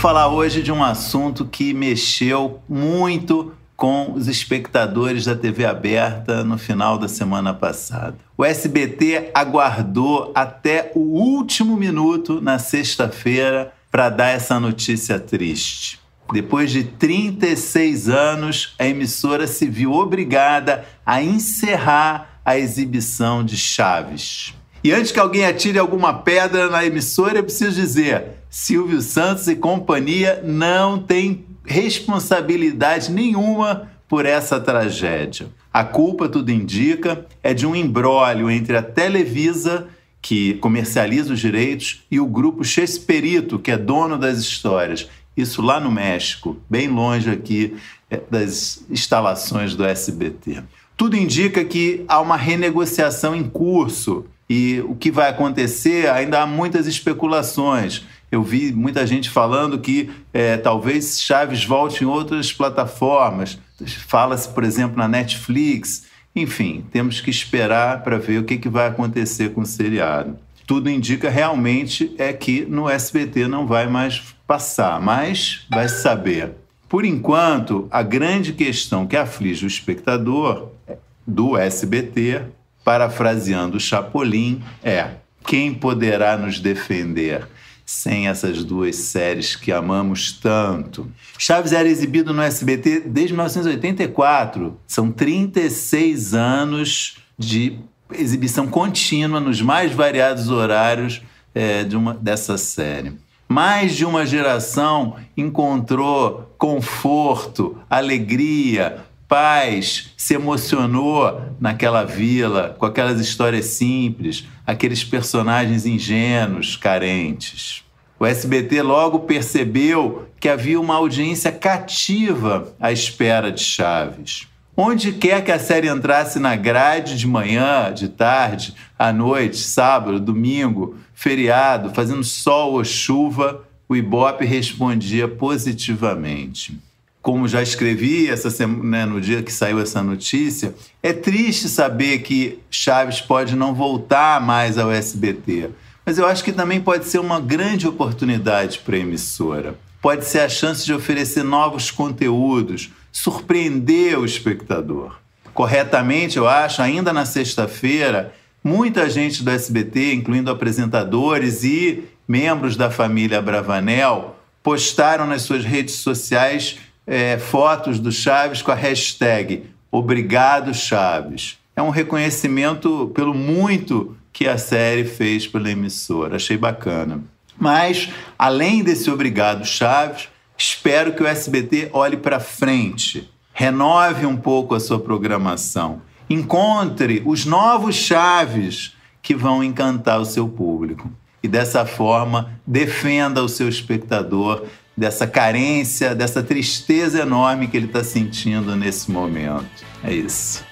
falar hoje de um assunto que mexeu muito com os espectadores da TV aberta no final da semana passada. O SBT aguardou até o último minuto na sexta-feira para dar essa notícia triste. Depois de 36 anos, a emissora se viu obrigada a encerrar a exibição de Chaves. E antes que alguém atire alguma pedra na emissora, eu preciso dizer: Silvio Santos e companhia não têm responsabilidade nenhuma por essa tragédia. A culpa, tudo indica, é de um imbróglio entre a Televisa, que comercializa os direitos, e o grupo Chesperito, que é dono das histórias. Isso lá no México, bem longe aqui é, das instalações do SBT. Tudo indica que há uma renegociação em curso e o que vai acontecer, ainda há muitas especulações. Eu vi muita gente falando que é, talvez Chaves volte em outras plataformas. Fala-se, por exemplo, na Netflix. Enfim, temos que esperar para ver o que, que vai acontecer com o seriado. Tudo indica realmente é que no SBT não vai mais passar, mas vai saber. Por enquanto, a grande questão que aflige o espectador do SBT parafraseando Chapolin, é: quem poderá nos defender? Sem essas duas séries que amamos tanto. Chaves era exibido no SBT desde 1984. São 36 anos de exibição contínua nos mais variados horários é, de uma, dessa série. Mais de uma geração encontrou conforto, alegria, paz se emocionou naquela vila com aquelas histórias simples, aqueles personagens ingênuos, carentes. O SBT logo percebeu que havia uma audiência cativa à espera de Chaves. Onde quer que a série entrasse na grade de manhã, de tarde, à noite, sábado, domingo, feriado, fazendo sol ou chuva, o Ibope respondia positivamente como já escrevi essa semana, né, no dia que saiu essa notícia, é triste saber que Chaves pode não voltar mais ao SBT. Mas eu acho que também pode ser uma grande oportunidade para a emissora. Pode ser a chance de oferecer novos conteúdos, surpreender o espectador. Corretamente, eu acho, ainda na sexta-feira, muita gente do SBT, incluindo apresentadores e membros da família Bravanel, postaram nas suas redes sociais é, fotos do Chaves com a hashtag Obrigado Chaves. É um reconhecimento pelo muito que a série fez pela emissora. Achei bacana. Mas, além desse Obrigado Chaves, espero que o SBT olhe para frente, renove um pouco a sua programação, encontre os novos Chaves que vão encantar o seu público. E dessa forma, defenda o seu espectador dessa carência, dessa tristeza enorme que ele está sentindo nesse momento. É isso.